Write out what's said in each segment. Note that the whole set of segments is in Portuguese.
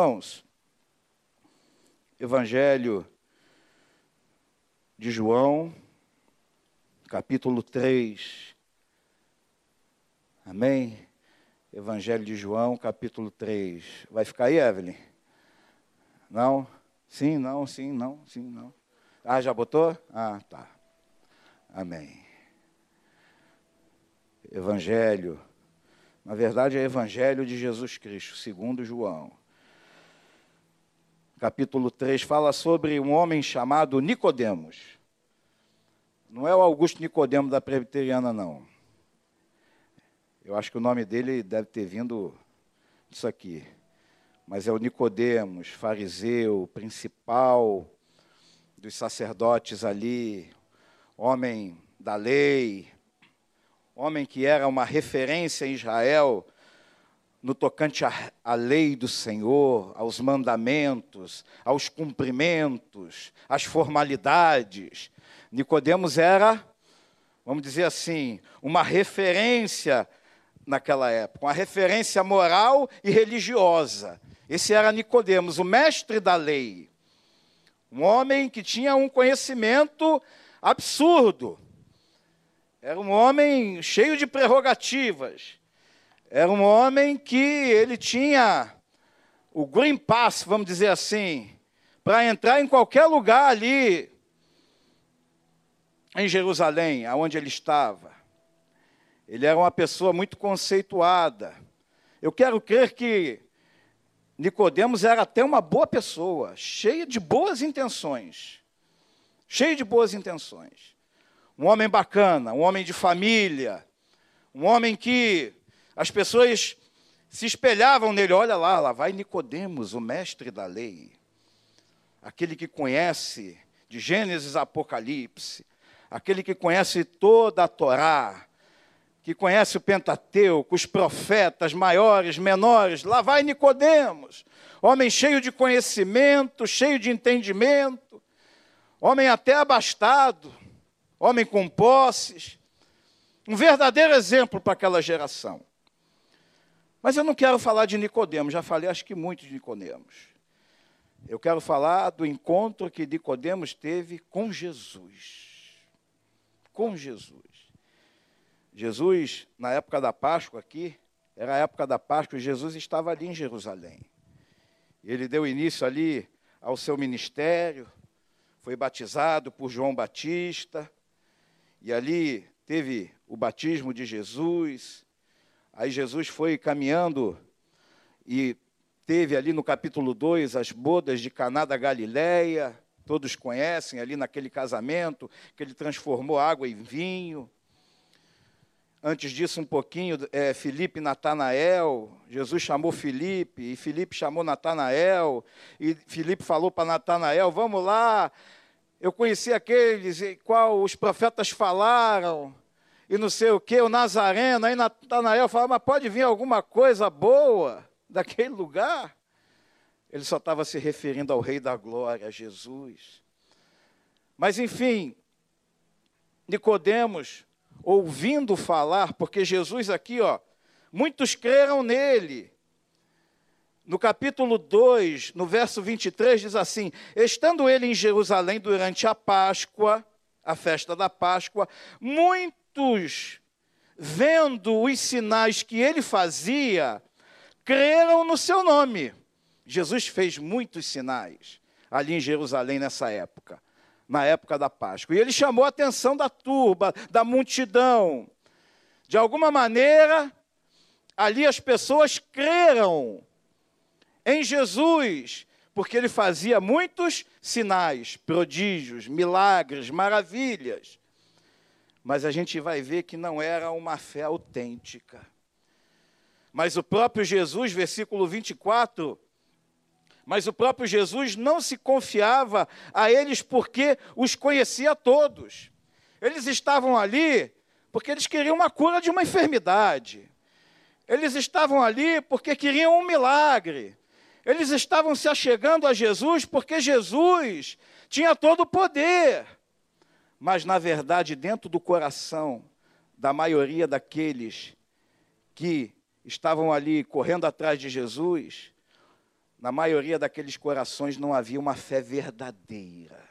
Irmãos, Evangelho de João, capítulo 3. Amém? Evangelho de João, capítulo 3. Vai ficar aí, Evelyn? Não? Sim, não, sim, não, sim, não. Ah, já botou? Ah, tá. Amém. Evangelho. Na verdade, é Evangelho de Jesus Cristo, segundo João. Capítulo 3 fala sobre um homem chamado Nicodemos. Não é o Augusto Nicodemo da Presbiteriana, não. Eu acho que o nome dele deve ter vindo disso aqui. Mas é o Nicodemos, fariseu, principal dos sacerdotes ali, homem da lei, homem que era uma referência em Israel no tocante à, lei do Senhor, aos mandamentos, aos cumprimentos, às formalidades, Nicodemos era, vamos dizer assim, uma referência naquela época, uma referência moral e religiosa. Esse era Nicodemos, o mestre da lei. Um homem que tinha um conhecimento absurdo. Era um homem cheio de prerrogativas. Era um homem que ele tinha o green pass, vamos dizer assim, para entrar em qualquer lugar ali em Jerusalém, aonde ele estava. Ele era uma pessoa muito conceituada. Eu quero crer que Nicodemos era até uma boa pessoa, cheia de boas intenções. Cheio de boas intenções. Um homem bacana, um homem de família, um homem que as pessoas se espelhavam nele. Olha lá, lá vai Nicodemos, o mestre da lei. Aquele que conhece de Gênesis a Apocalipse, aquele que conhece toda a Torá, que conhece o Pentateuco, os profetas maiores, menores, lá vai Nicodemos, homem cheio de conhecimento, cheio de entendimento, homem até abastado, homem com posses, um verdadeiro exemplo para aquela geração. Mas eu não quero falar de Nicodemos, já falei acho que muito de Nicodemos. Eu quero falar do encontro que Nicodemos teve com Jesus com Jesus. Jesus, na época da Páscoa aqui, era a época da Páscoa, e Jesus estava ali em Jerusalém. Ele deu início ali ao seu ministério, foi batizado por João Batista, e ali teve o batismo de Jesus. Aí Jesus foi caminhando e teve ali no capítulo 2 as bodas de Caná da Galileia todos conhecem ali naquele casamento, que ele transformou água em vinho. Antes disso, um pouquinho, é, e Natanael, Jesus chamou Filipe, e Filipe chamou Natanael, e Filipe falou para Natanael, vamos lá, eu conheci aqueles, qual os profetas falaram, e não sei o que, o Nazareno, aí Natanael falou, mas pode vir alguma coisa boa daquele lugar? Ele só estava se referindo ao Rei da Glória, Jesus. Mas enfim, Nicodemos, ouvindo falar, porque Jesus aqui, ó, muitos creram nele. No capítulo 2, no verso 23, diz assim: Estando ele em Jerusalém durante a Páscoa, a festa da Páscoa, muitos, vendo os sinais que ele fazia, creram no seu nome. Jesus fez muitos sinais ali em Jerusalém nessa época, na época da Páscoa. E ele chamou a atenção da turba, da multidão. De alguma maneira, ali as pessoas creram em Jesus, porque ele fazia muitos sinais, prodígios, milagres, maravilhas. Mas a gente vai ver que não era uma fé autêntica. Mas o próprio Jesus, versículo 24, mas o próprio Jesus não se confiava a eles porque os conhecia todos. Eles estavam ali porque eles queriam uma cura de uma enfermidade. Eles estavam ali porque queriam um milagre. Eles estavam se achegando a Jesus porque Jesus tinha todo o poder. Mas, na verdade, dentro do coração da maioria daqueles que estavam ali correndo atrás de Jesus, na maioria daqueles corações não havia uma fé verdadeira.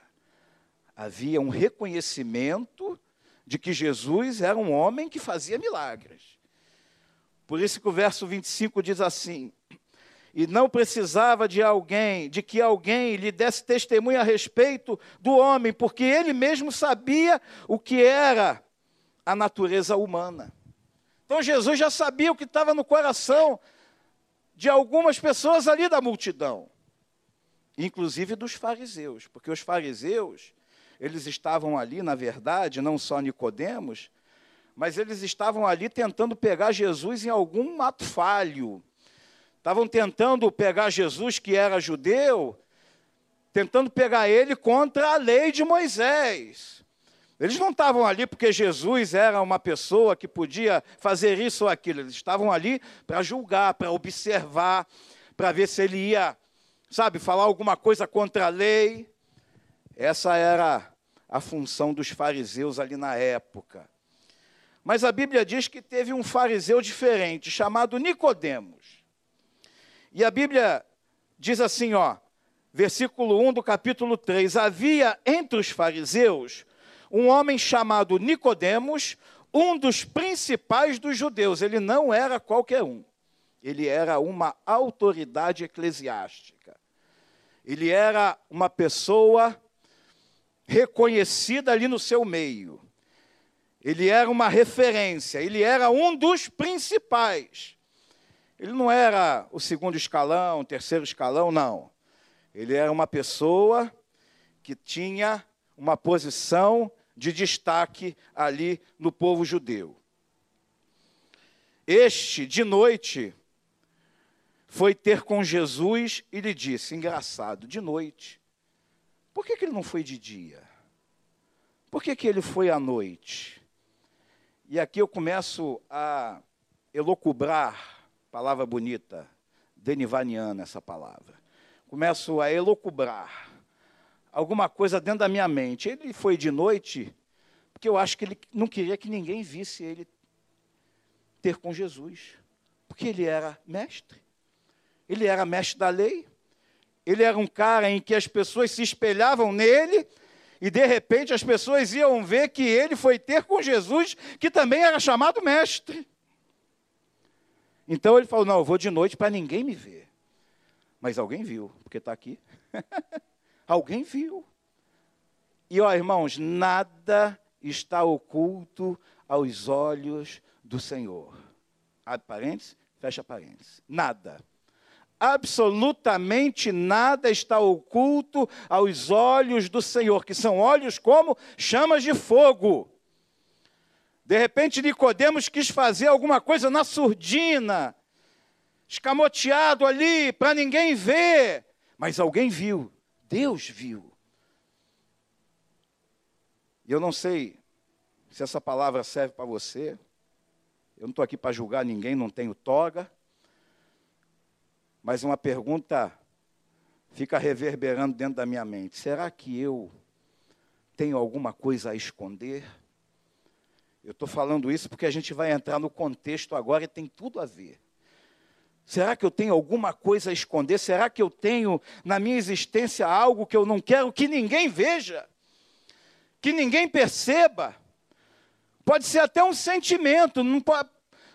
Havia um reconhecimento de que Jesus era um homem que fazia milagres. Por isso que o verso 25 diz assim: E não precisava de alguém, de que alguém lhe desse testemunho a respeito do homem, porque ele mesmo sabia o que era a natureza humana. Então Jesus já sabia o que estava no coração de algumas pessoas ali da multidão, inclusive dos fariseus, porque os fariseus, eles estavam ali, na verdade, não só Nicodemos, mas eles estavam ali tentando pegar Jesus em algum ato falho. Estavam tentando pegar Jesus, que era judeu, tentando pegar ele contra a lei de Moisés. Eles não estavam ali porque Jesus era uma pessoa que podia fazer isso ou aquilo. Eles estavam ali para julgar, para observar, para ver se ele ia, sabe, falar alguma coisa contra a lei. Essa era a função dos fariseus ali na época. Mas a Bíblia diz que teve um fariseu diferente, chamado Nicodemos. E a Bíblia diz assim, ó, versículo 1 do capítulo 3: Havia entre os fariseus um homem chamado Nicodemos, um dos principais dos judeus. Ele não era qualquer um. Ele era uma autoridade eclesiástica. Ele era uma pessoa reconhecida ali no seu meio. Ele era uma referência, ele era um dos principais. Ele não era o segundo escalão, o terceiro escalão, não. Ele era uma pessoa que tinha uma posição de destaque ali no povo judeu. Este, de noite, foi ter com Jesus e lhe disse: engraçado, de noite. Por que, que ele não foi de dia? Por que, que ele foi à noite? E aqui eu começo a elocubrar, palavra bonita, denivaniana essa palavra. Começo a elocubrar alguma coisa dentro da minha mente. Ele foi de noite, porque eu acho que ele não queria que ninguém visse ele ter com Jesus. Porque ele era mestre. Ele era mestre da lei. Ele era um cara em que as pessoas se espelhavam nele. E de repente as pessoas iam ver que ele foi ter com Jesus, que também era chamado mestre. Então ele falou: Não, eu vou de noite para ninguém me ver. Mas alguém viu, porque está aqui. Alguém viu. E ó, irmãos, nada está oculto aos olhos do Senhor. Abre parênteses, fecha parênteses. Nada. Absolutamente nada está oculto aos olhos do Senhor, que são olhos como chamas de fogo. De repente, Nicodemos quis fazer alguma coisa na surdina, escamoteado ali, para ninguém ver, mas alguém viu. Deus viu. E eu não sei se essa palavra serve para você. Eu não estou aqui para julgar ninguém, não tenho toga. Mas uma pergunta fica reverberando dentro da minha mente: será que eu tenho alguma coisa a esconder? Eu estou falando isso porque a gente vai entrar no contexto agora e tem tudo a ver. Será que eu tenho alguma coisa a esconder? Será que eu tenho na minha existência algo que eu não quero que ninguém veja? Que ninguém perceba? Pode ser até um sentimento, não, pode,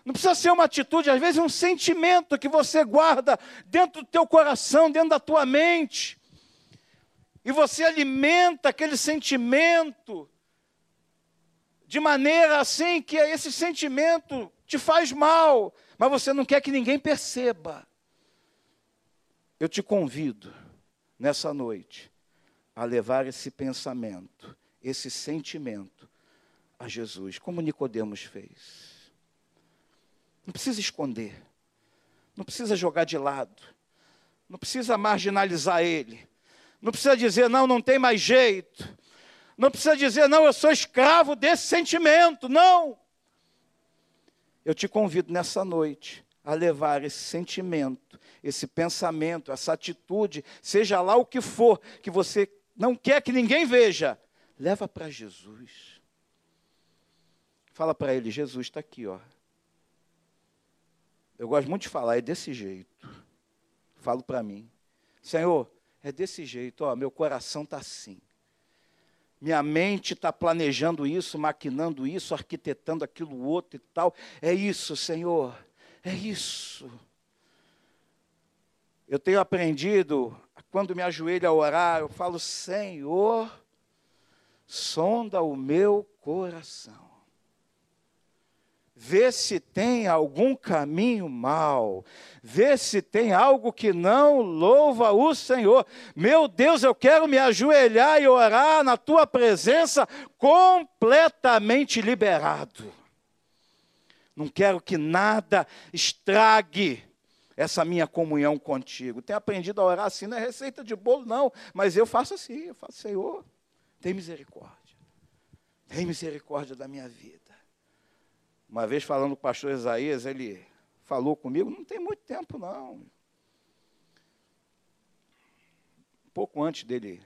não precisa ser uma atitude, às vezes é um sentimento que você guarda dentro do teu coração, dentro da tua mente. E você alimenta aquele sentimento de maneira assim que esse sentimento te faz mal, mas você não quer que ninguém perceba. Eu te convido nessa noite a levar esse pensamento, esse sentimento a Jesus, como Nicodemos fez. Não precisa esconder. Não precisa jogar de lado. Não precisa marginalizar ele. Não precisa dizer não, não tem mais jeito. Não precisa dizer não, eu sou escravo desse sentimento. Não. Eu te convido nessa noite a levar esse sentimento, esse pensamento, essa atitude, seja lá o que for, que você não quer que ninguém veja, leva para Jesus. Fala para ele, Jesus está aqui, ó. Eu gosto muito de falar, é desse jeito. Falo para mim. Senhor, é desse jeito, ó, meu coração está assim. Minha mente está planejando isso, maquinando isso, arquitetando aquilo outro e tal. É isso, Senhor, é isso. Eu tenho aprendido, quando me ajoelho a orar, eu falo, Senhor, sonda o meu coração vê se tem algum caminho mal, vê se tem algo que não louva o Senhor. Meu Deus, eu quero me ajoelhar e orar na tua presença completamente liberado. Não quero que nada estrague essa minha comunhão contigo. Tenho aprendido a orar assim, não é receita de bolo, não, mas eu faço assim, eu faço, Senhor, tem misericórdia. Tem misericórdia da minha vida. Uma vez falando com o pastor Isaías, ele falou comigo, não tem muito tempo não. Pouco antes dele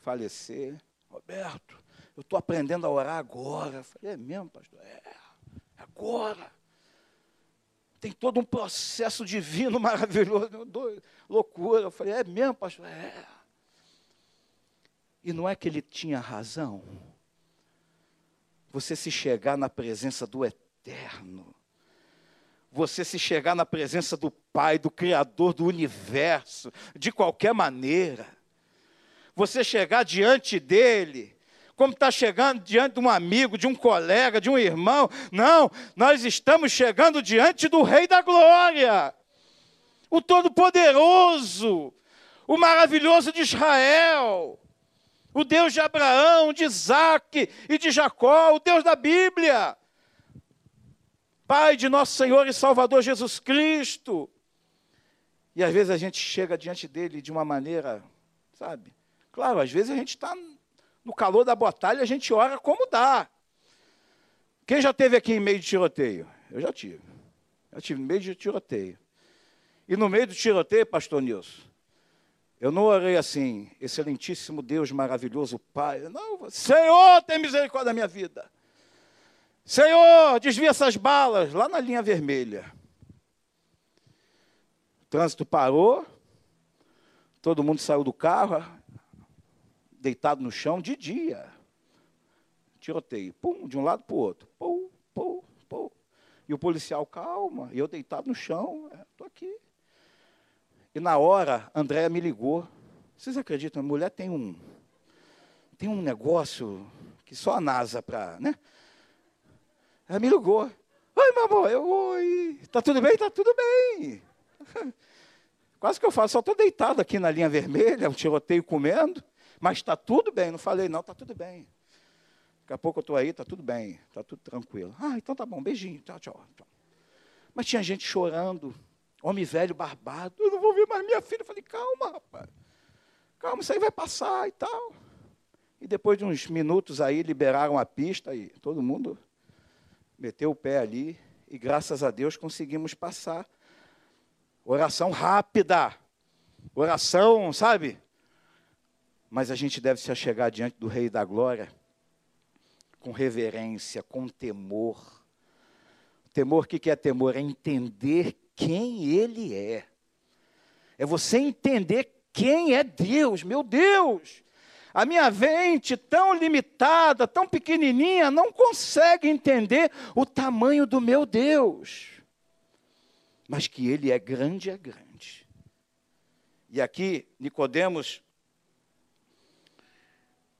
falecer, Roberto, eu estou aprendendo a orar agora. Eu falei, é mesmo, pastor? É, agora. Tem todo um processo divino maravilhoso. Loucura. Eu falei, é mesmo, pastor? É. E não é que ele tinha razão. Você se chegar na presença do Eterno, eterno. Você se chegar na presença do Pai, do Criador do universo, de qualquer maneira. Você chegar diante dele, como está chegando diante de um amigo, de um colega, de um irmão. Não, nós estamos chegando diante do Rei da Glória, o Todo-Poderoso, o maravilhoso de Israel, o Deus de Abraão, de Isaac e de Jacó, o Deus da Bíblia. Pai de nosso Senhor e Salvador Jesus Cristo. E às vezes a gente chega diante dele de uma maneira, sabe? Claro, às vezes a gente está no calor da batalha, a gente ora como dá. Quem já teve aqui em meio de tiroteio? Eu já tive. Eu tive no meio de tiroteio. E no meio do tiroteio, pastor Nilson, eu não orei assim, excelentíssimo Deus maravilhoso Pai. Não, Senhor, tem misericórdia da minha vida. Senhor, desvia essas balas lá na linha vermelha. O trânsito parou, todo mundo saiu do carro, deitado no chão de dia. Tiroteio, pum, de um lado para o outro. Pum, pum, pum. E o policial, calma, e eu deitado no chão, estou é, aqui. E na hora, Andréa me ligou. Vocês acreditam? A mulher tem um, tem um negócio que só a NASA para, né? Ela me ligou. Oi, amor. Eu, oi. Tá tudo bem? Tá tudo bem. Quase que eu falo, só estou deitado aqui na linha vermelha, um tiroteio comendo, mas está tudo bem. Não falei, não, está tudo bem. Daqui a pouco eu estou aí, está tudo bem, está tudo tranquilo. Ah, então tá bom, beijinho, tchau, tchau, tchau. Mas tinha gente chorando, homem velho, barbado. Eu não vou ver mais minha filha. Eu falei, calma, rapaz. Calma, isso aí vai passar e tal. E depois de uns minutos aí, liberaram a pista e todo mundo meteu o pé ali e graças a Deus conseguimos passar. Oração rápida, oração, sabe? Mas a gente deve se achegar diante do Rei da Glória com reverência, com temor. Temor, o que é temor? É entender quem Ele é. É você entender quem é Deus, meu Deus. A minha mente, tão limitada, tão pequenininha, não consegue entender o tamanho do meu Deus. Mas que ele é grande, é grande. E aqui, Nicodemos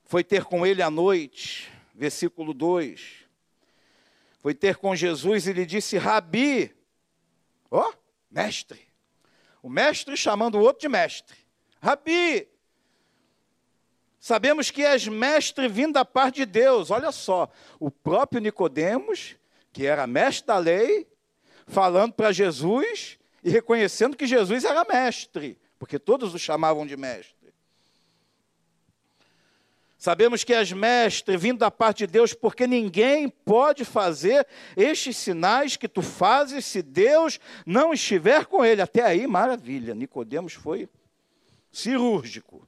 foi ter com ele à noite, versículo 2. Foi ter com Jesus e lhe disse: Rabi, ó, oh, mestre. O mestre chamando o outro de mestre. Rabi, Sabemos que és mestre vindo da parte de Deus. Olha só, o próprio Nicodemos, que era mestre da lei, falando para Jesus e reconhecendo que Jesus era mestre, porque todos o chamavam de mestre. Sabemos que és mestre vindo da parte de Deus, porque ninguém pode fazer estes sinais que tu fazes se Deus não estiver com ele. Até aí, maravilha. Nicodemos foi cirúrgico.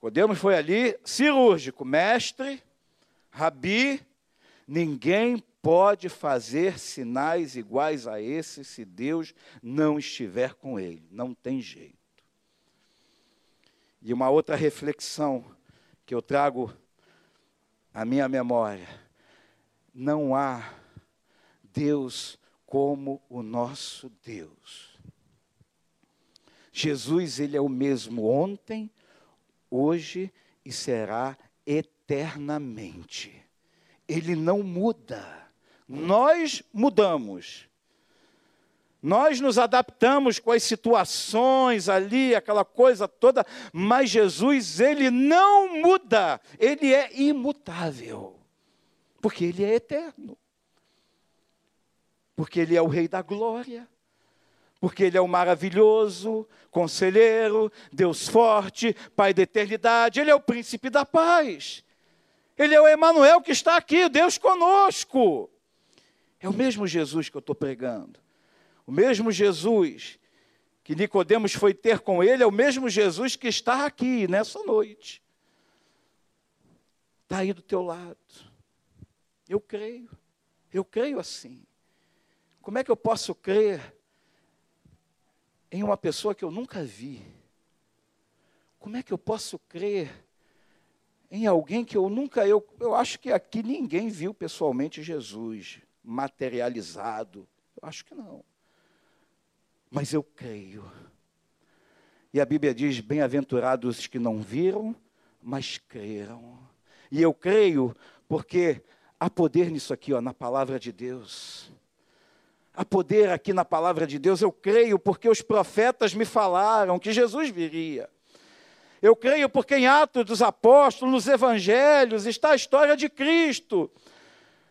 Nicodemos foi ali cirúrgico, mestre, rabi, ninguém pode fazer sinais iguais a esse se Deus não estiver com ele. Não tem jeito. E uma outra reflexão que eu trago à minha memória: não há Deus como o nosso Deus. Jesus, ele é o mesmo ontem, hoje e será eternamente. Ele não muda. Nós mudamos. Nós nos adaptamos com as situações ali, aquela coisa toda, mas Jesus, ele não muda, ele é imutável, porque ele é eterno, porque ele é o Rei da Glória, porque ele é o maravilhoso, conselheiro, Deus forte, Pai da eternidade, ele é o príncipe da paz, ele é o Emanuel que está aqui, Deus conosco. É o mesmo Jesus que eu estou pregando. O mesmo Jesus que Nicodemos foi ter com ele é o mesmo Jesus que está aqui nessa noite. Está aí do teu lado. Eu creio. Eu creio assim. Como é que eu posso crer em uma pessoa que eu nunca vi? Como é que eu posso crer em alguém que eu nunca eu eu acho que aqui ninguém viu pessoalmente Jesus materializado. Eu acho que não mas eu creio. E a Bíblia diz: bem-aventurados os que não viram, mas creram. E eu creio porque há poder nisso aqui, ó, na palavra de Deus. Há poder aqui na palavra de Deus. Eu creio porque os profetas me falaram que Jesus viria. Eu creio porque em Atos dos Apóstolos, nos Evangelhos, está a história de Cristo,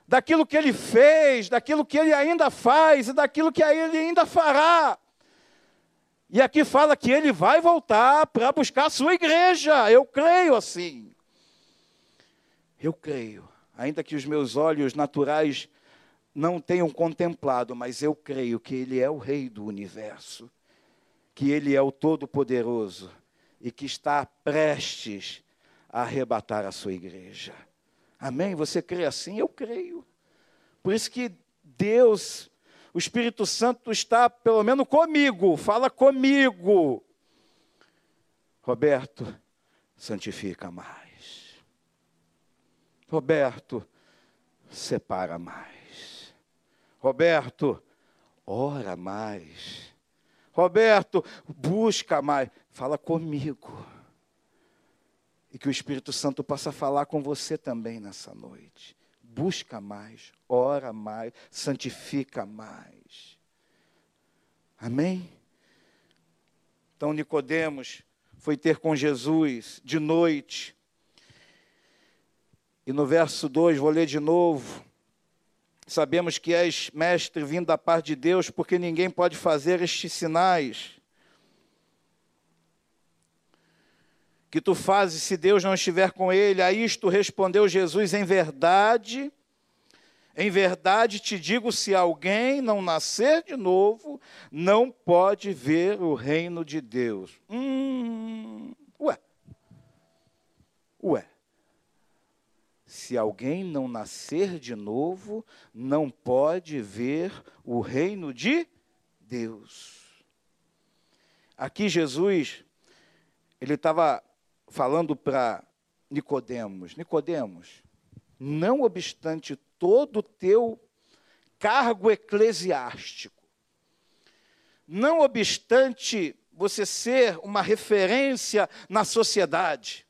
daquilo que ele fez, daquilo que ele ainda faz e daquilo que ele ainda fará. E aqui fala que ele vai voltar para buscar a sua igreja. Eu creio assim. Eu creio. Ainda que os meus olhos naturais não tenham contemplado, mas eu creio que ele é o rei do universo, que ele é o todo-poderoso e que está prestes a arrebatar a sua igreja. Amém? Você crê assim? Eu creio. Por isso que Deus o Espírito Santo está, pelo menos, comigo, fala comigo. Roberto, santifica mais. Roberto, separa mais. Roberto, ora mais. Roberto, busca mais. Fala comigo. E que o Espírito Santo possa falar com você também nessa noite busca mais, ora mais, santifica mais. Amém? Então Nicodemos foi ter com Jesus de noite. E no verso 2, vou ler de novo. Sabemos que és mestre vindo da parte de Deus, porque ninguém pode fazer estes sinais que tu fazes se Deus não estiver com ele? A isto respondeu Jesus: em verdade, em verdade te digo: se alguém não nascer de novo, não pode ver o reino de Deus. Hum, ué. Ué. Se alguém não nascer de novo, não pode ver o reino de Deus. Aqui Jesus, ele estava falando para Nicodemos, Nicodemos, não obstante todo o teu cargo eclesiástico, não obstante você ser uma referência na sociedade,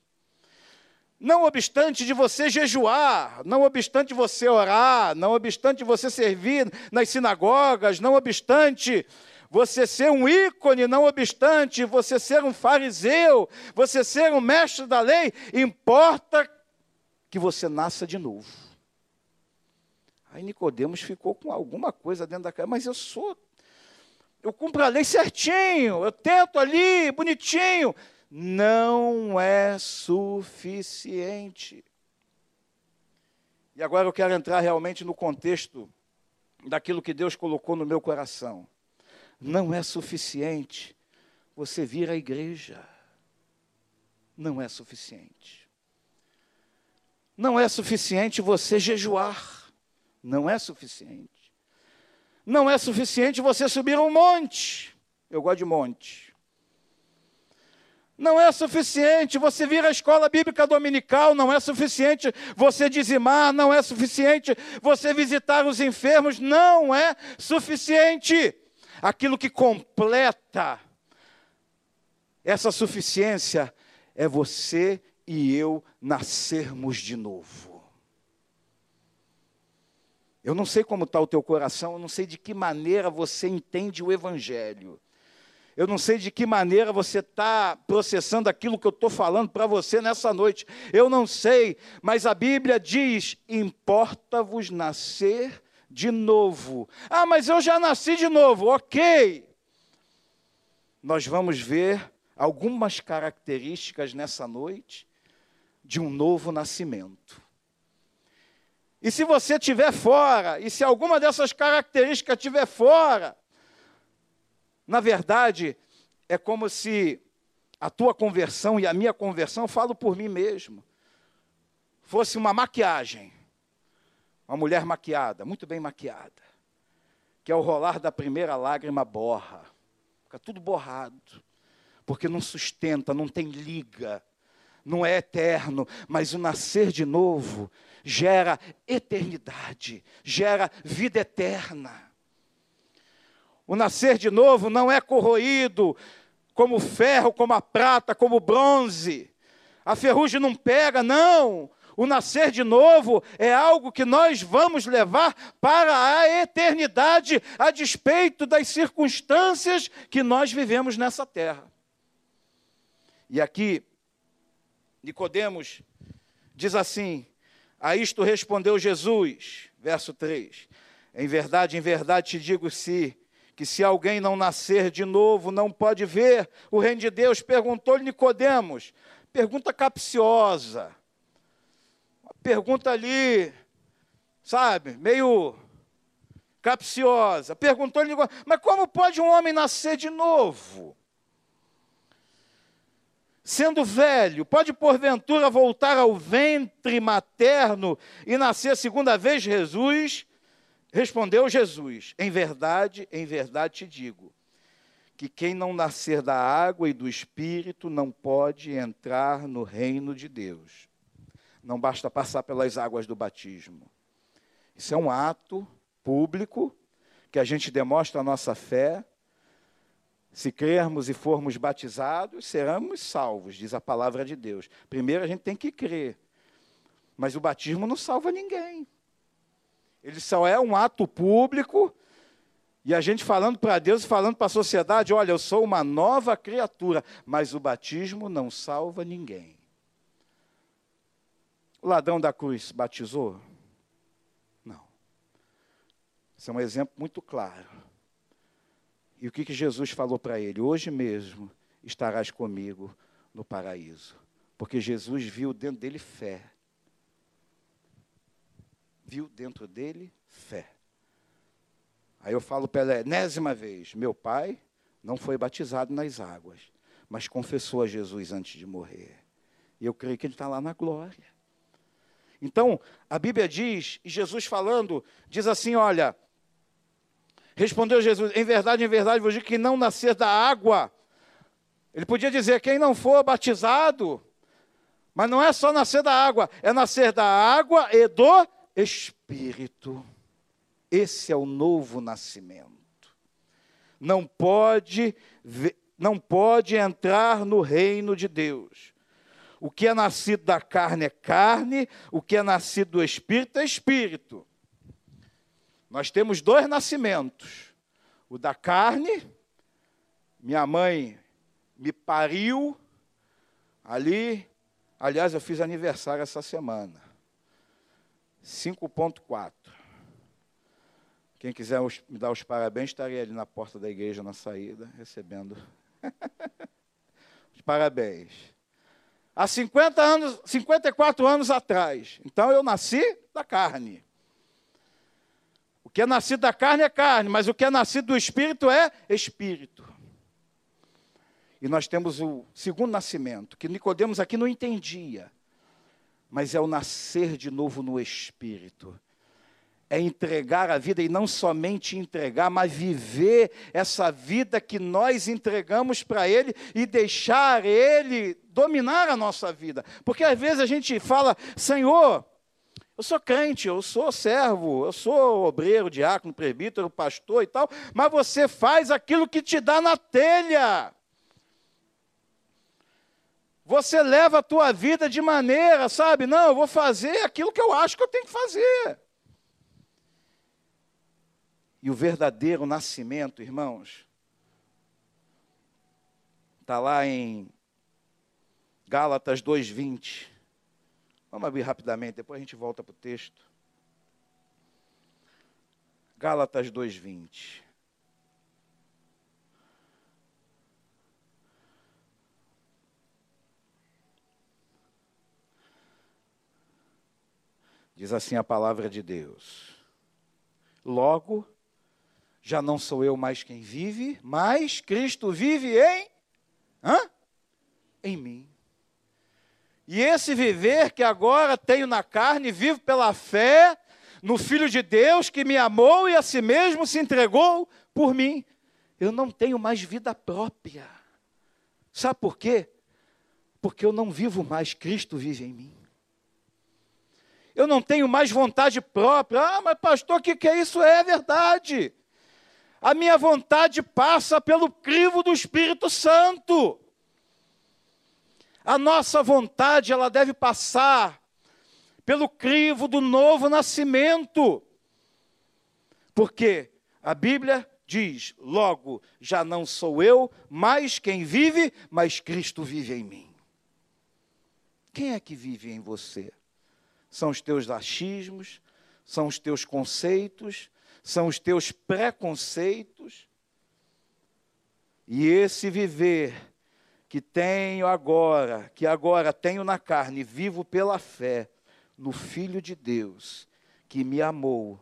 não obstante de você jejuar, não obstante você orar, não obstante você servir nas sinagogas, não obstante você ser um ícone, não obstante você ser um fariseu, você ser um mestre da lei, importa que você nasça de novo. Aí Nicodemos ficou com alguma coisa dentro da cara, mas eu sou, eu cumpro a lei certinho, eu tento ali, bonitinho. Não é suficiente. E agora eu quero entrar realmente no contexto daquilo que Deus colocou no meu coração não é suficiente você vir à igreja. Não é suficiente. Não é suficiente você jejuar. Não é suficiente. Não é suficiente você subir um monte. Eu gosto de monte. Não é suficiente você vir à escola bíblica dominical, não é suficiente você dizimar, não é suficiente você visitar os enfermos, não é suficiente. Aquilo que completa essa suficiência é você e eu nascermos de novo. Eu não sei como está o teu coração, eu não sei de que maneira você entende o Evangelho. Eu não sei de que maneira você está processando aquilo que eu estou falando para você nessa noite. Eu não sei, mas a Bíblia diz: importa-vos nascer de novo. Ah, mas eu já nasci de novo, ok. Nós vamos ver algumas características nessa noite de um novo nascimento. E se você estiver fora, e se alguma dessas características estiver fora, na verdade, é como se a tua conversão e a minha conversão, falo por mim mesmo, fosse uma maquiagem. Uma mulher maquiada, muito bem maquiada, que ao rolar da primeira lágrima borra, fica tudo borrado, porque não sustenta, não tem liga, não é eterno, mas o nascer de novo gera eternidade, gera vida eterna. O nascer de novo não é corroído como ferro, como a prata, como o bronze. A ferrugem não pega, não. O nascer de novo é algo que nós vamos levar para a eternidade, a despeito das circunstâncias que nós vivemos nessa terra. E aqui, Nicodemos diz assim: A isto respondeu Jesus, verso 3. Em verdade, em verdade te digo se que se alguém não nascer de novo, não pode ver o reino de Deus. Perguntou-lhe Nicodemos, pergunta capciosa, pergunta ali, sabe, meio capciosa. Perguntou-lhe, mas como pode um homem nascer de novo? Sendo velho, pode porventura voltar ao ventre materno e nascer segunda vez? Jesus Respondeu Jesus: Em verdade, em verdade te digo, que quem não nascer da água e do espírito não pode entrar no reino de Deus. Não basta passar pelas águas do batismo. Isso é um ato público que a gente demonstra a nossa fé. Se crermos e formos batizados, seremos salvos, diz a palavra de Deus. Primeiro a gente tem que crer. Mas o batismo não salva ninguém. Ele só é um ato público e a gente falando para Deus e falando para a sociedade: olha, eu sou uma nova criatura, mas o batismo não salva ninguém. O ladrão da cruz batizou? Não. Esse é um exemplo muito claro. E o que, que Jesus falou para ele? Hoje mesmo estarás comigo no paraíso. Porque Jesus viu dentro dele fé viu dentro dele fé. Aí eu falo pela enésima vez: meu pai não foi batizado nas águas, mas confessou a Jesus antes de morrer. E eu creio que ele está lá na glória. Então, a Bíblia diz, e Jesus falando, diz assim: olha, respondeu Jesus, em verdade, em verdade, vos digo que não nascer da água. Ele podia dizer: quem não for batizado, mas não é só nascer da água, é nascer da água e do Espírito. Esse é o novo nascimento. Não pode, não pode entrar no reino de Deus. O que é nascido da carne é carne, o que é nascido do espírito é espírito. Nós temos dois nascimentos. O da carne, minha mãe me pariu ali. Aliás, eu fiz aniversário essa semana. 5.4. Quem quiser me dar os parabéns, estarei ali na porta da igreja, na saída, recebendo os parabéns. Há 50 anos, 54 anos atrás. Então eu nasci da carne. O que é nascido da carne é carne, mas o que é nascido do espírito é espírito. E nós temos o segundo nascimento, que Nicodemos aqui não entendia mas é o nascer de novo no espírito. é entregar a vida e não somente entregar, mas viver essa vida que nós entregamos para Ele e deixar Ele dominar a nossa vida. Porque às vezes a gente fala, Senhor, eu sou crente, eu sou servo, eu sou obreiro, diácono, presbítero, pastor e tal, mas você faz aquilo que te dá na telha. Você leva a tua vida de maneira, sabe? Não, eu vou fazer aquilo que eu acho que eu tenho que fazer. E o verdadeiro nascimento, irmãos, está lá em Gálatas 2,20. Vamos abrir rapidamente, depois a gente volta para o texto. Gálatas 2,20. Diz assim a palavra de Deus. Logo, já não sou eu mais quem vive, mas Cristo vive em hã? em mim. E esse viver que agora tenho na carne, vivo pela fé no Filho de Deus que me amou e a si mesmo se entregou por mim. Eu não tenho mais vida própria. Sabe por quê? Porque eu não vivo mais, Cristo vive em mim. Eu não tenho mais vontade própria. Ah, mas pastor, o que, que é isso? É verdade. A minha vontade passa pelo crivo do Espírito Santo. A nossa vontade, ela deve passar pelo crivo do novo nascimento. Porque a Bíblia diz: logo, já não sou eu mais quem vive, mas Cristo vive em mim. Quem é que vive em você? São os teus achismos, são os teus conceitos, são os teus preconceitos. E esse viver que tenho agora, que agora tenho na carne, vivo pela fé no Filho de Deus, que me amou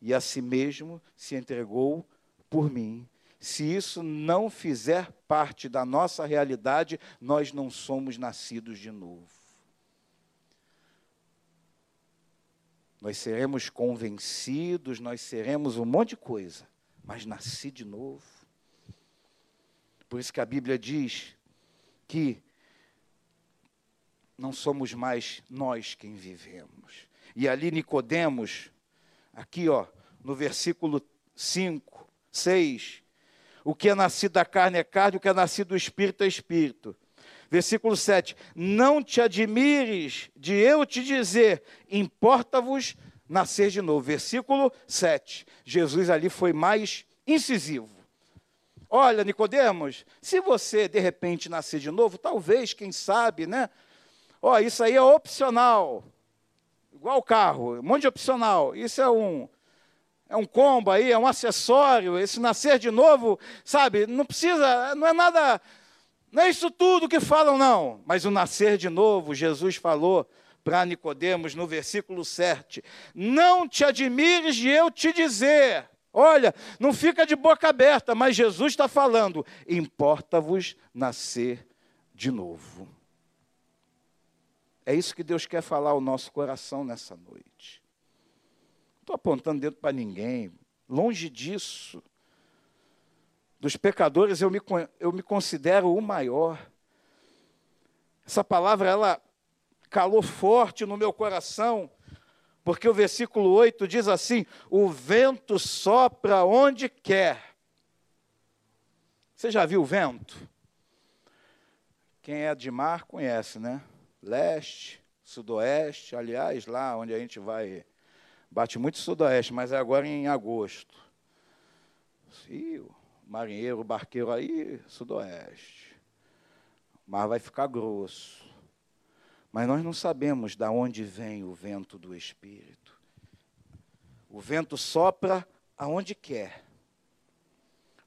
e a si mesmo se entregou por mim. Se isso não fizer parte da nossa realidade, nós não somos nascidos de novo. Nós seremos convencidos, nós seremos um monte de coisa, mas nasci de novo. Por isso que a Bíblia diz que não somos mais nós quem vivemos. E ali Nicodemos, aqui ó, no versículo 5, 6, o que é nascido da carne é carne, o que é nascido do espírito é espírito. Versículo 7: Não te admires de eu te dizer, importa-vos nascer de novo. Versículo 7. Jesus ali foi mais incisivo. Olha, Nicodemos, se você de repente nascer de novo, talvez, quem sabe, né? Ó, isso aí é opcional. Igual carro, um monte de opcional. Isso é um é um combo aí, é um acessório. Esse nascer de novo, sabe? Não precisa, não é nada não é isso tudo que falam, não. Mas o nascer de novo, Jesus falou para Nicodemos no versículo 7. Não te admires de eu te dizer. Olha, não fica de boca aberta, mas Jesus está falando. Importa-vos nascer de novo. É isso que Deus quer falar ao nosso coração nessa noite. Não estou apontando dedo para ninguém, longe disso dos pecadores eu me, eu me considero o maior. Essa palavra, ela calou forte no meu coração, porque o versículo 8 diz assim: O vento sopra onde quer. Você já viu o vento? Quem é de mar conhece, né? Leste, sudoeste, aliás, lá onde a gente vai, bate muito sudoeste, mas é agora em agosto. Sim, marinheiro, barqueiro aí, sudoeste. O mar vai ficar grosso. Mas nós não sabemos de onde vem o vento do Espírito. O vento sopra aonde quer.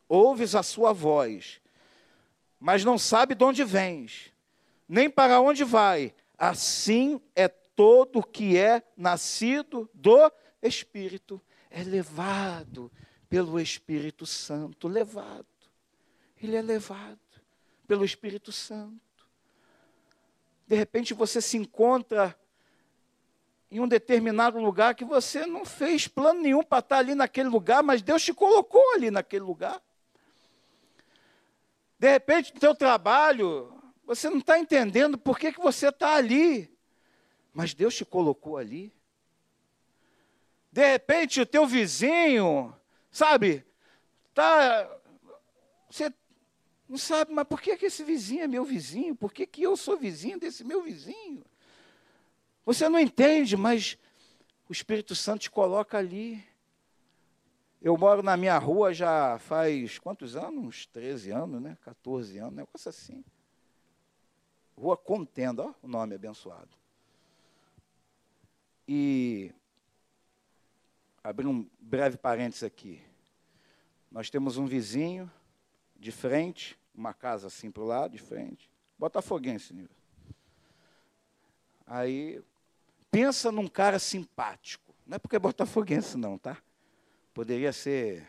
Ouves a sua voz, mas não sabe de onde vens, nem para onde vai. Assim é todo que é nascido do Espírito, é levado pelo Espírito Santo, levado. Ele é levado pelo Espírito Santo. De repente você se encontra em um determinado lugar que você não fez plano nenhum para estar ali naquele lugar, mas Deus te colocou ali naquele lugar. De repente, no teu trabalho, você não está entendendo por que, que você está ali, mas Deus te colocou ali. De repente, o teu vizinho, sabe, tá, você não sabe, mas por que, que esse vizinho é meu vizinho? Por que, que eu sou vizinho desse meu vizinho? Você não entende, mas o Espírito Santo te coloca ali. Eu moro na minha rua já faz quantos anos? Uns 13 anos, né? 14 anos, negócio assim. Rua Contenda, ó, o nome abençoado. E abrir um breve parênteses aqui. Nós temos um vizinho de frente, uma casa assim para o lado, de frente. Botafoguense, nível. Aí Pensa num cara simpático. Não é porque é botafoguense, não, tá? Poderia ser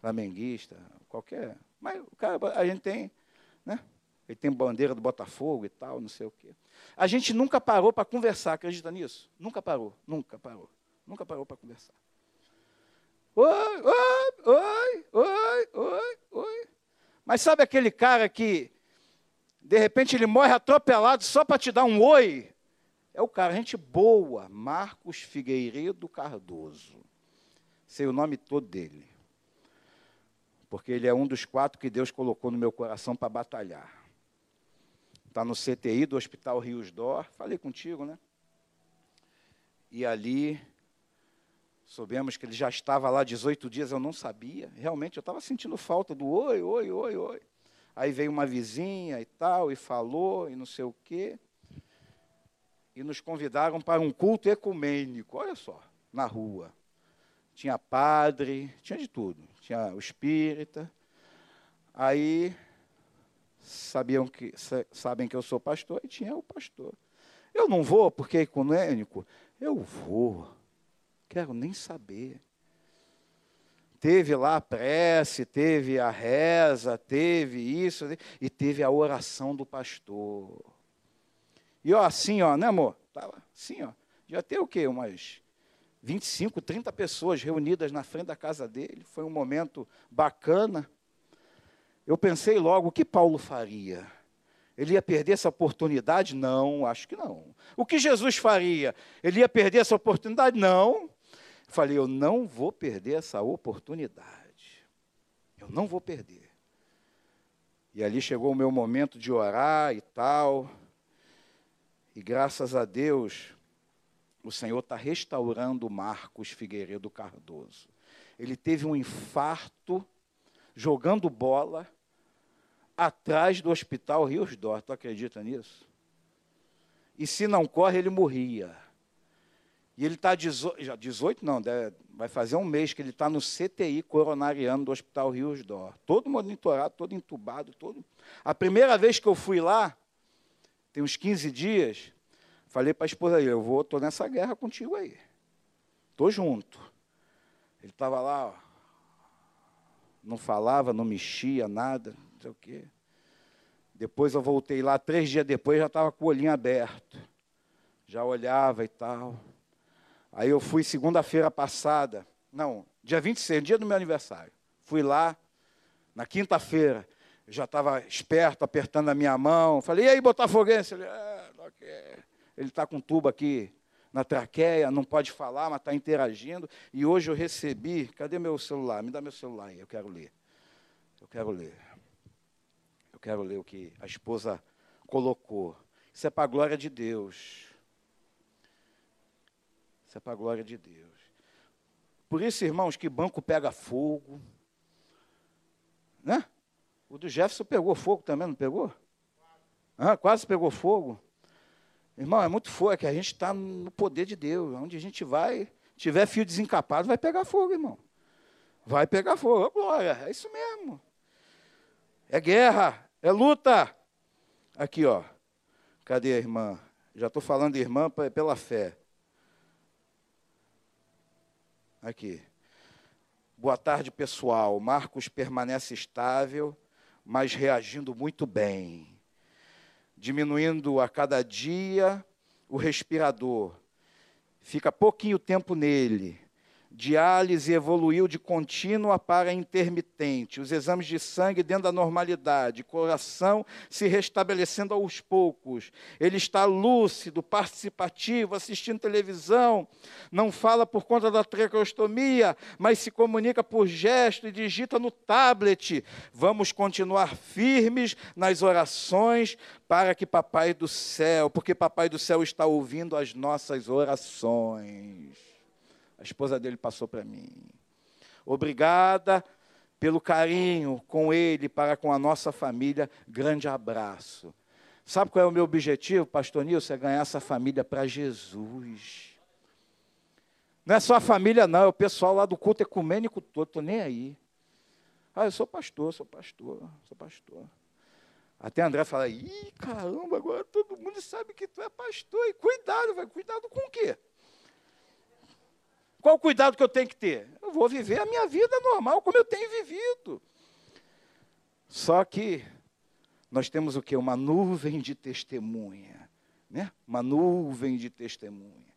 flamenguista, qualquer. Mas o cara, a gente tem, né? Ele tem bandeira do Botafogo e tal, não sei o quê. A gente nunca parou para conversar, acredita nisso? Nunca parou, nunca parou. Nunca parou para conversar. Oi, oi, oi, oi, oi. Mas sabe aquele cara que, de repente, ele morre atropelado só para te dar um oi? É o cara, gente boa, Marcos Figueiredo Cardoso. Sei o nome todo dele. Porque ele é um dos quatro que Deus colocou no meu coração para batalhar. Está no CTI do Hospital Rios Dor. Falei contigo, né? E ali soubemos que ele já estava lá 18 dias, eu não sabia. Realmente eu estava sentindo falta do oi, oi, oi, oi. Aí veio uma vizinha e tal, e falou, e não sei o quê e nos convidaram para um culto ecumênico, olha só, na rua. Tinha padre, tinha de tudo. Tinha o espírita. Aí sabiam que sabem que eu sou pastor e tinha o pastor. Eu não vou porque é ecumênico. Eu vou. Quero nem saber. Teve lá a prece, teve a reza, teve isso e teve a oração do pastor. E ó, assim, ó, né, amor? Tava assim, ó. Já tem o quê? Umas 25, 30 pessoas reunidas na frente da casa dele. Foi um momento bacana. Eu pensei logo, o que Paulo faria? Ele ia perder essa oportunidade? Não, acho que não. O que Jesus faria? Ele ia perder essa oportunidade? Não. Falei, eu não vou perder essa oportunidade. Eu não vou perder. E ali chegou o meu momento de orar e tal. E graças a Deus, o Senhor está restaurando Marcos Figueiredo Cardoso. Ele teve um infarto jogando bola atrás do hospital Rios Dor. Tu acredita nisso? E se não corre, ele morria. E ele está 18, já 18 não, vai fazer um mês que ele está no CTI coronariano do Hospital Rios Dor. Todo monitorado, todo entubado, todo. A primeira vez que eu fui lá, tem uns 15 dias, falei para a esposa dele, eu vou, estou nessa guerra contigo aí. Estou junto. Ele estava lá, ó, não falava, não mexia, nada, não sei o quê. Depois eu voltei lá, três dias depois já estava com o olhinho aberto. Já olhava e tal. Aí eu fui segunda-feira passada, não, dia 26, dia do meu aniversário. Fui lá, na quinta-feira já estava esperto, apertando a minha mão. Falei, e aí, Botafoguense? Ele é, ele está com tubo aqui na traqueia, não pode falar, mas está interagindo. E hoje eu recebi, cadê meu celular? Me dá meu celular aí, eu quero ler. Eu quero ler. Eu quero ler o que a esposa colocou. Isso é para a glória de Deus. Isso é para a glória de Deus. Por isso, irmãos, que banco pega fogo. Né? O do Jefferson pegou fogo também, não pegou? Ah, quase pegou fogo. Irmão, é muito fogo, é que a gente está no poder de Deus. Onde a gente vai, tiver fio desencapado, vai pegar fogo, irmão. Vai pegar fogo. Oh, glória, é isso mesmo. É guerra, é luta. Aqui, ó. Cadê a irmã? Já estou falando de irmã pela fé. Aqui. Boa tarde, pessoal. Marcos permanece estável mas reagindo muito bem, diminuindo a cada dia o respirador. fica pouquinho tempo nele Diálise evoluiu de contínua para intermitente. Os exames de sangue dentro da normalidade. Coração se restabelecendo aos poucos. Ele está lúcido, participativo, assistindo televisão. Não fala por conta da traqueostomia, mas se comunica por gesto e digita no tablet. Vamos continuar firmes nas orações para que Papai do céu, porque Papai do céu está ouvindo as nossas orações. A esposa dele passou para mim. Obrigada pelo carinho com ele, para com a nossa família. Grande abraço. Sabe qual é o meu objetivo, pastor Nilson? É ganhar essa família para Jesus. Não é só a família, não, é o pessoal lá do culto ecumênico todo, estou nem aí. Ah, eu sou pastor, sou pastor, sou pastor. Até André fala, ih, caramba, agora todo mundo sabe que tu é pastor. E cuidado, vai, cuidado com o quê? Qual o cuidado que eu tenho que ter? Eu vou viver a minha vida normal, como eu tenho vivido. Só que nós temos o que? Uma nuvem de testemunha. Né? Uma nuvem de testemunha.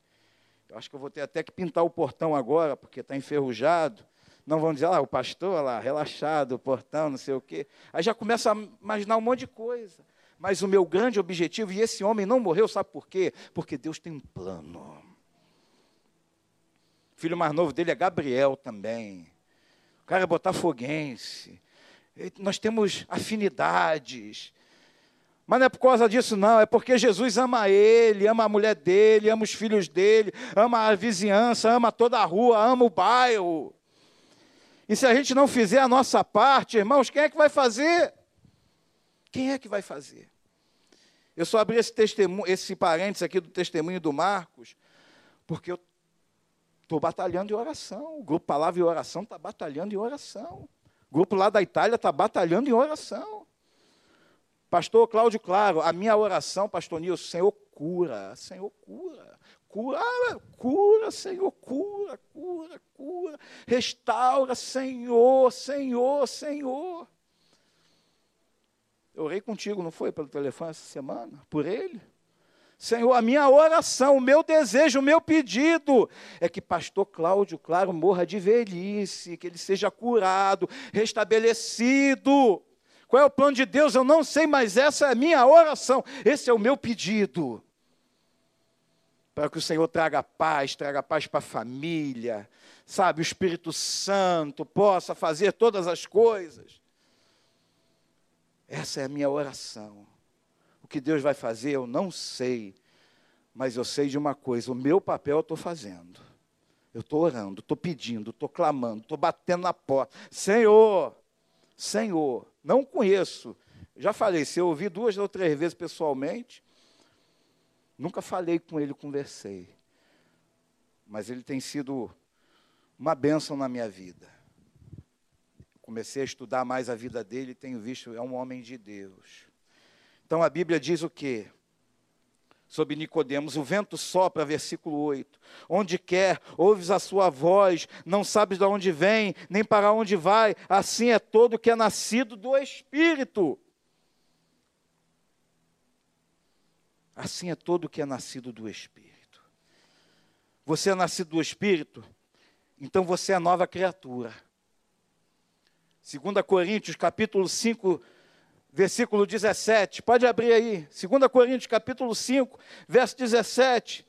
Eu acho que eu vou ter até que pintar o portão agora, porque está enferrujado. Não vão dizer, ah, o pastor lá, relaxado, o portão, não sei o quê. Aí já começa a imaginar um monte de coisa. Mas o meu grande objetivo, e esse homem não morreu, sabe por quê? Porque Deus tem um plano filho mais novo dele é Gabriel também. O cara é botafoguense. Nós temos afinidades. Mas não é por causa disso, não. É porque Jesus ama ele, ama a mulher dele, ama os filhos dele, ama a vizinhança, ama toda a rua, ama o bairro. E se a gente não fizer a nossa parte, irmãos, quem é que vai fazer? Quem é que vai fazer? Eu só abri esse, testemunho, esse parênteses aqui do testemunho do Marcos, porque eu Estou batalhando em oração. O grupo Palavra e Oração está batalhando em oração. O grupo lá da Itália está batalhando em oração. Pastor Cláudio Claro, a minha oração, pastor Nilson, Senhor, cura, Senhor, cura. Cura, cura, Senhor, cura, cura, cura. Restaura, Senhor, Senhor, Senhor. Eu orei contigo, não foi, pelo telefone essa semana? Por ele? Senhor, a minha oração, o meu desejo, o meu pedido é que pastor Cláudio Claro morra de velhice, que ele seja curado, restabelecido. Qual é o plano de Deus? Eu não sei, mas essa é a minha oração, esse é o meu pedido. Para que o Senhor traga paz, traga paz para a família, sabe, o Espírito Santo possa fazer todas as coisas. Essa é a minha oração que Deus vai fazer, eu não sei. Mas eu sei de uma coisa: o meu papel eu estou fazendo. Eu estou orando, estou pedindo, estou clamando, estou batendo na porta. Senhor, Senhor, não conheço. Já falei, se eu ouvi duas ou três vezes pessoalmente, nunca falei com ele, conversei. Mas ele tem sido uma bênção na minha vida. Comecei a estudar mais a vida dele e tenho visto, é um homem de Deus. Então a Bíblia diz o quê? Sobre Nicodemos, o vento sopra, versículo 8. Onde quer, ouves a sua voz, não sabes de onde vem, nem para onde vai, assim é todo que é nascido do Espírito. Assim é todo que é nascido do Espírito. Você é nascido do Espírito, então você é nova criatura. 2 Coríntios, capítulo 5, versículo 17. Pode abrir aí, 2 Coríntios capítulo 5, verso 17.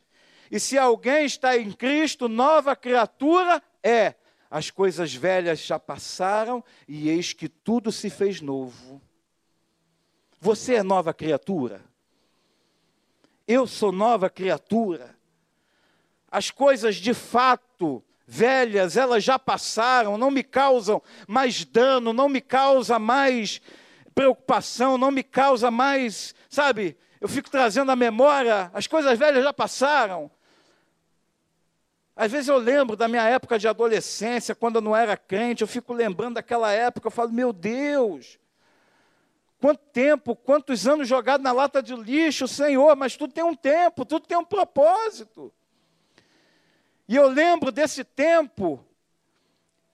E se alguém está em Cristo, nova criatura é. As coisas velhas já passaram e eis que tudo se fez novo. Você é nova criatura. Eu sou nova criatura. As coisas de fato velhas, elas já passaram, não me causam mais dano, não me causa mais preocupação, não me causa mais, sabe? Eu fico trazendo à memória, as coisas velhas já passaram. Às vezes eu lembro da minha época de adolescência, quando eu não era crente, eu fico lembrando daquela época, eu falo, meu Deus, quanto tempo, quantos anos jogado na lata de lixo, Senhor, mas tudo tem um tempo, tudo tem um propósito. E eu lembro desse tempo,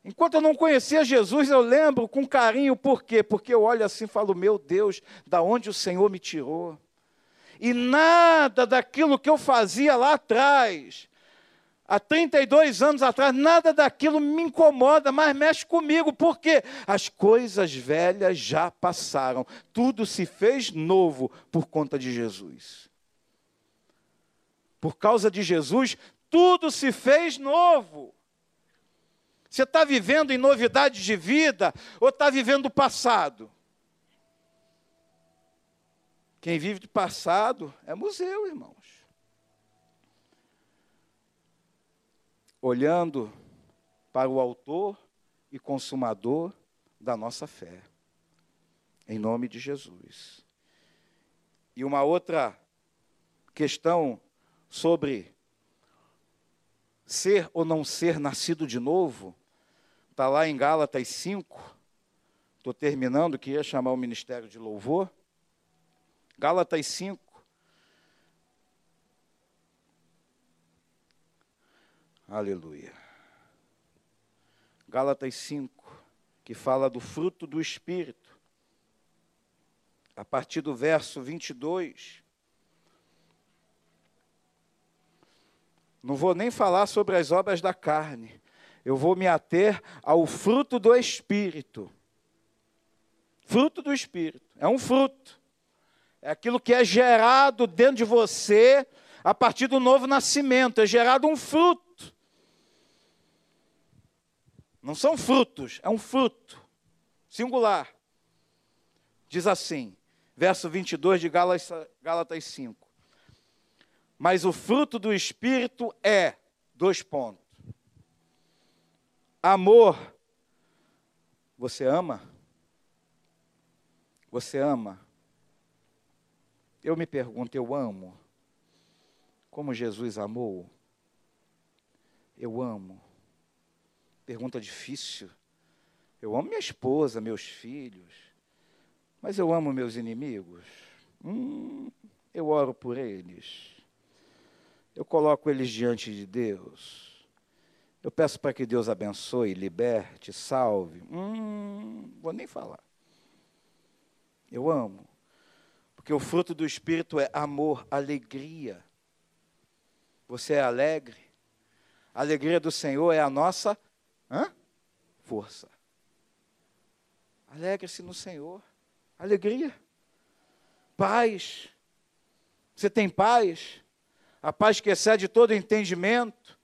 Enquanto eu não conhecia Jesus, eu lembro com carinho, por quê? Porque eu olho assim e falo, meu Deus, da onde o Senhor me tirou. E nada daquilo que eu fazia lá atrás há 32 anos atrás, nada daquilo me incomoda, mas mexe comigo, porque as coisas velhas já passaram, tudo se fez novo por conta de Jesus. Por causa de Jesus, tudo se fez novo. Você está vivendo em novidade de vida ou está vivendo o passado? Quem vive de passado é museu, irmãos. olhando para o Autor e Consumador da nossa fé, em nome de Jesus. E uma outra questão sobre ser ou não ser nascido de novo, está lá em Gálatas 5. Estou terminando, queria chamar o ministério de louvor. Gálatas 5. Aleluia. Gálatas 5, que fala do fruto do Espírito. A partir do verso 22. Não vou nem falar sobre as obras da carne. Eu vou me ater ao fruto do Espírito. Fruto do Espírito. É um fruto. É aquilo que é gerado dentro de você a partir do novo nascimento. É gerado um fruto. Não são frutos, é um fruto. Singular. Diz assim, verso 22 de Gálatas 5. Mas o fruto do Espírito é, dois pontos. Amor. Você ama? Você ama? Eu me pergunto, eu amo? Como Jesus amou? Eu amo. Pergunta difícil. Eu amo minha esposa, meus filhos, mas eu amo meus inimigos. Hum, eu oro por eles. Eu coloco eles diante de Deus. Eu peço para que Deus abençoe, liberte, salve. Hum, vou nem falar. Eu amo. Porque o fruto do Espírito é amor, alegria. Você é alegre? A alegria do Senhor é a nossa Hã? Força. Alegre-se no Senhor. Alegria. Paz. Você tem paz? A paz que excede todo entendimento.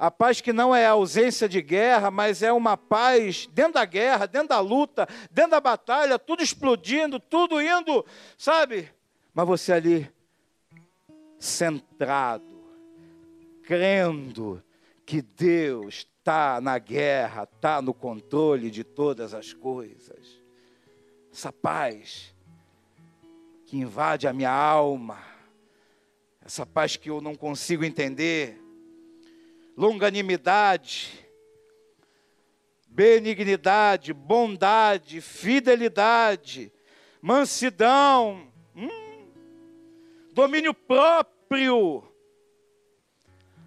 A paz que não é ausência de guerra, mas é uma paz dentro da guerra, dentro da luta, dentro da batalha, tudo explodindo, tudo indo, sabe? Mas você ali, centrado, crendo que Deus está na guerra, está no controle de todas as coisas. Essa paz que invade a minha alma, essa paz que eu não consigo entender, longanimidade, benignidade, bondade, fidelidade, mansidão, hum, domínio próprio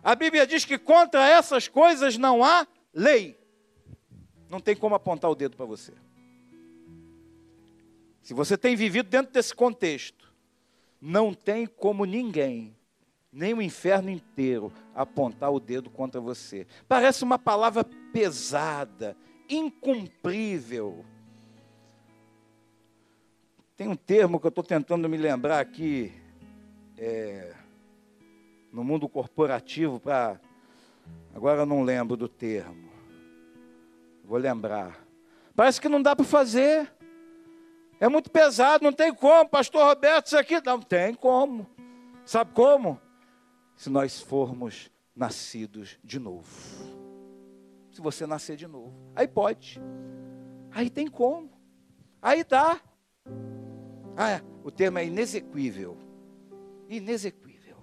a Bíblia diz que contra essas coisas não há lei. Não tem como apontar o dedo para você. Se você tem vivido dentro desse contexto, não tem como ninguém, nem o inferno inteiro, apontar o dedo contra você. Parece uma palavra pesada, incumprível. Tem um termo que eu estou tentando me lembrar aqui. É, no mundo corporativo para. Agora eu não lembro do termo. Vou lembrar. Parece que não dá para fazer. É muito pesado, não tem como, pastor Roberto, isso aqui. Não tem como. Sabe como? Se nós formos nascidos de novo. Se você nascer de novo. Aí pode. Aí tem como. Aí dá. Ah, é. o termo é inexequível. Inexequível.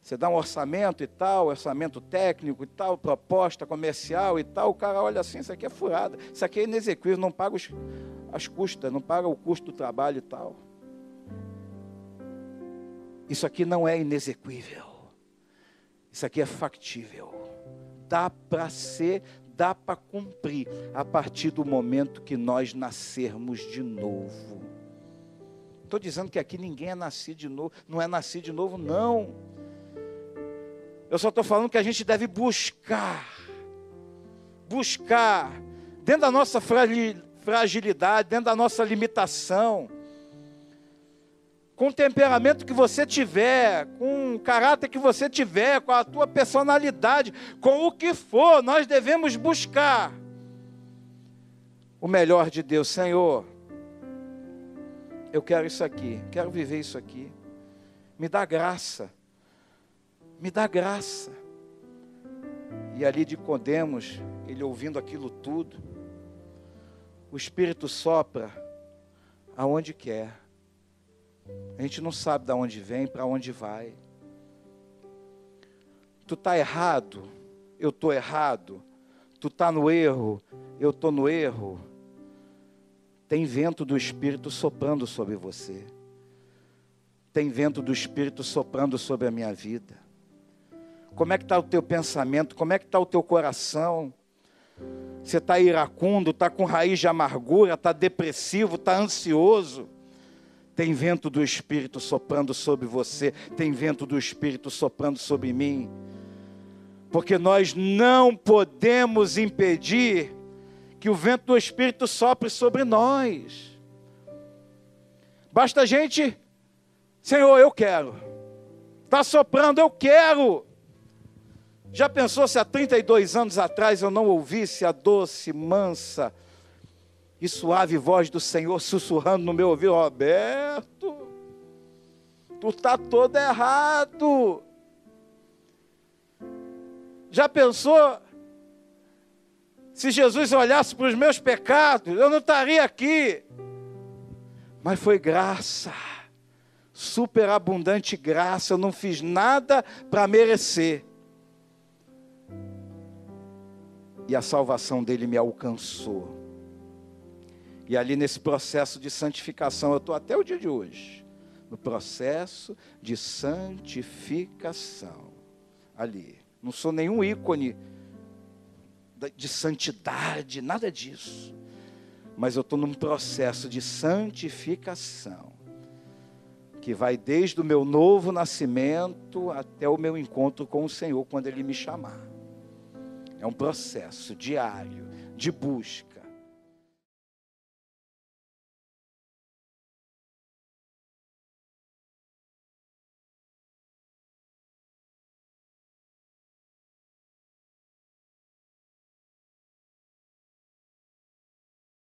Você dá um orçamento e tal, orçamento técnico e tal, proposta comercial e tal, o cara olha assim, isso aqui é furada, isso aqui é inexequível, não paga os, as custas, não paga o custo do trabalho e tal. Isso aqui não é inexequível. Isso aqui é factível. Dá para ser, dá para cumprir a partir do momento que nós nascermos de novo. Estou dizendo que aqui ninguém é nascido de novo, não é nascido de novo, não. Eu só estou falando que a gente deve buscar, buscar, dentro da nossa fragilidade, dentro da nossa limitação, com o temperamento que você tiver, com o caráter que você tiver, com a tua personalidade, com o que for, nós devemos buscar o melhor de Deus. Senhor, eu quero isso aqui, quero viver isso aqui. Me dá graça, me dá graça. E ali de Codemos, ele ouvindo aquilo tudo, o Espírito sopra aonde quer. A gente não sabe de onde vem, para onde vai. Tu está errado, eu estou errado. Tu está no erro, eu estou no erro. Tem vento do Espírito soprando sobre você. Tem vento do Espírito soprando sobre a minha vida. Como é que está o teu pensamento? Como é que está o teu coração? Você está iracundo, está com raiz de amargura, está depressivo, está ansioso. Tem vento do Espírito soprando sobre você, tem vento do Espírito soprando sobre mim. Porque nós não podemos impedir que o vento do Espírito sopre sobre nós. Basta a gente, Senhor, eu quero. Está soprando, eu quero. Já pensou se há 32 anos atrás eu não ouvisse a doce, mansa e suave voz do Senhor sussurrando no meu ouvido: Roberto, tu está todo errado. Já pensou se Jesus olhasse para os meus pecados, eu não estaria aqui. Mas foi graça, superabundante graça, eu não fiz nada para merecer. E a salvação dele me alcançou. E ali nesse processo de santificação, eu estou até o dia de hoje, no processo de santificação. Ali. Não sou nenhum ícone de santidade, nada disso. Mas eu estou num processo de santificação, que vai desde o meu novo nascimento até o meu encontro com o Senhor, quando Ele me chamar. É um processo diário de busca